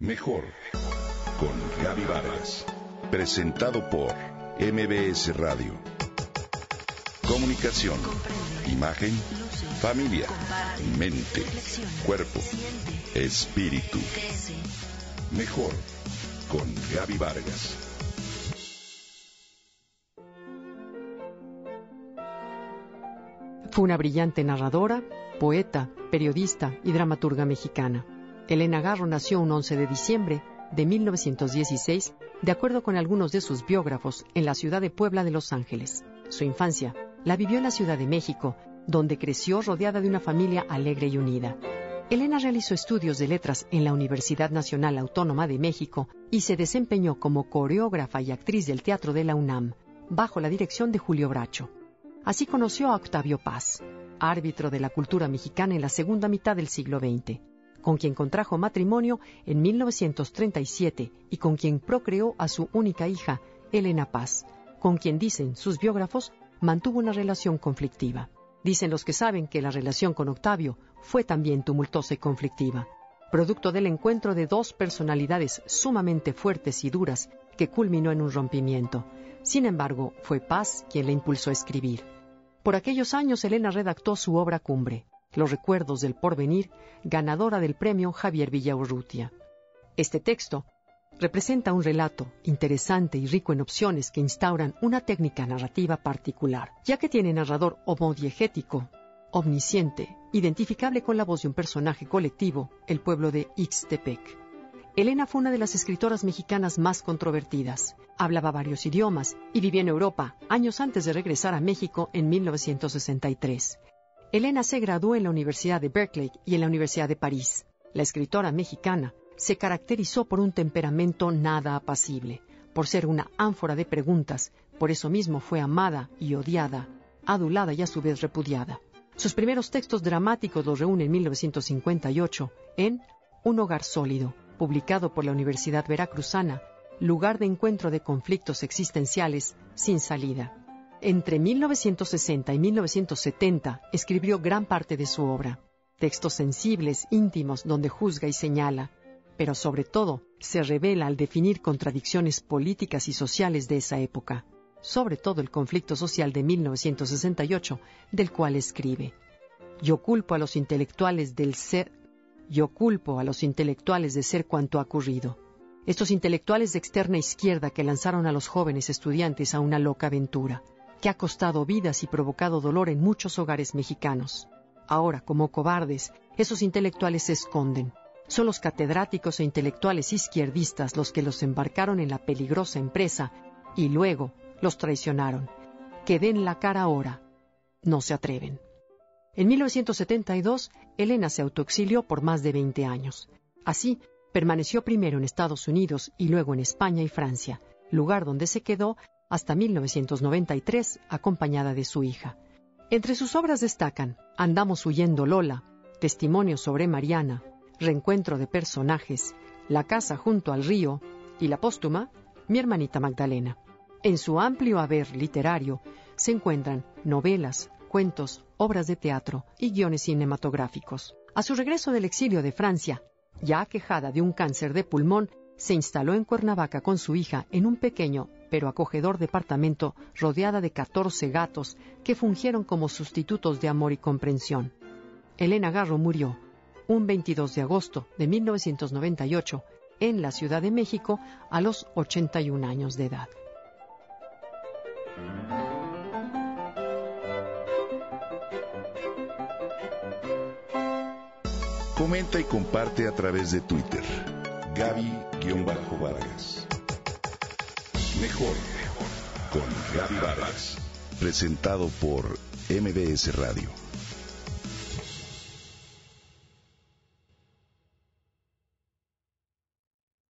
Mejor con Gaby Vargas. Presentado por MBS Radio. Comunicación, imagen, familia, mente, cuerpo, espíritu. Mejor con Gaby Vargas. Fue una brillante narradora, poeta, periodista y dramaturga mexicana. Elena Garro nació un 11 de diciembre de 1916, de acuerdo con algunos de sus biógrafos, en la ciudad de Puebla de Los Ángeles. Su infancia la vivió en la Ciudad de México, donde creció rodeada de una familia alegre y unida. Elena realizó estudios de letras en la Universidad Nacional Autónoma de México y se desempeñó como coreógrafa y actriz del teatro de la UNAM, bajo la dirección de Julio Bracho. Así conoció a Octavio Paz, árbitro de la cultura mexicana en la segunda mitad del siglo XX con quien contrajo matrimonio en 1937 y con quien procreó a su única hija, Elena Paz, con quien dicen sus biógrafos mantuvo una relación conflictiva. Dicen los que saben que la relación con Octavio fue también tumultuosa y conflictiva, producto del encuentro de dos personalidades sumamente fuertes y duras que culminó en un rompimiento. Sin embargo, fue Paz quien le impulsó a escribir. Por aquellos años Elena redactó su obra cumbre, los recuerdos del porvenir, ganadora del premio Javier Villaurrutia. Este texto representa un relato interesante y rico en opciones que instauran una técnica narrativa particular, ya que tiene narrador homodiegético, omnisciente, identificable con la voz de un personaje colectivo, el pueblo de Ixtepec. Elena fue una de las escritoras mexicanas más controvertidas. Hablaba varios idiomas y vivía en Europa años antes de regresar a México en 1963. Elena se graduó en la Universidad de Berkeley y en la Universidad de París. La escritora mexicana se caracterizó por un temperamento nada apacible, por ser una ánfora de preguntas, por eso mismo fue amada y odiada, adulada y a su vez repudiada. Sus primeros textos dramáticos los reúne en 1958 en Un hogar sólido, publicado por la Universidad Veracruzana, lugar de encuentro de conflictos existenciales sin salida. Entre 1960 y 1970 escribió gran parte de su obra, textos sensibles, íntimos, donde juzga y señala, pero sobre todo se revela al definir contradicciones políticas y sociales de esa época, sobre todo el conflicto social de 1968, del cual escribe. Yo culpo a los intelectuales del ser, yo culpo a los intelectuales de ser cuanto ha ocurrido. Estos intelectuales de externa izquierda que lanzaron a los jóvenes estudiantes a una loca aventura que ha costado vidas y provocado dolor en muchos hogares mexicanos. Ahora, como cobardes, esos intelectuales se esconden. Son los catedráticos e intelectuales izquierdistas los que los embarcaron en la peligrosa empresa y luego los traicionaron. Que den la cara ahora. No se atreven. En 1972, Elena se autoexilió por más de 20 años. Así, permaneció primero en Estados Unidos y luego en España y Francia, lugar donde se quedó hasta 1993 acompañada de su hija. Entre sus obras destacan Andamos huyendo Lola, Testimonios sobre Mariana, Reencuentro de personajes, La casa junto al río y la póstuma Mi hermanita Magdalena. En su amplio haber literario se encuentran novelas, cuentos, obras de teatro y guiones cinematográficos. A su regreso del exilio de Francia, ya aquejada de un cáncer de pulmón, se instaló en Cuernavaca con su hija en un pequeño pero acogedor departamento rodeada de 14 gatos que fungieron como sustitutos de amor y comprensión. Elena Garro murió un 22 de agosto de 1998 en la Ciudad de México a los 81 años de edad. Comenta y comparte a través de Twitter. Gaby-Vargas. Mejor con Gaby Vargas. Presentado por MBS Radio.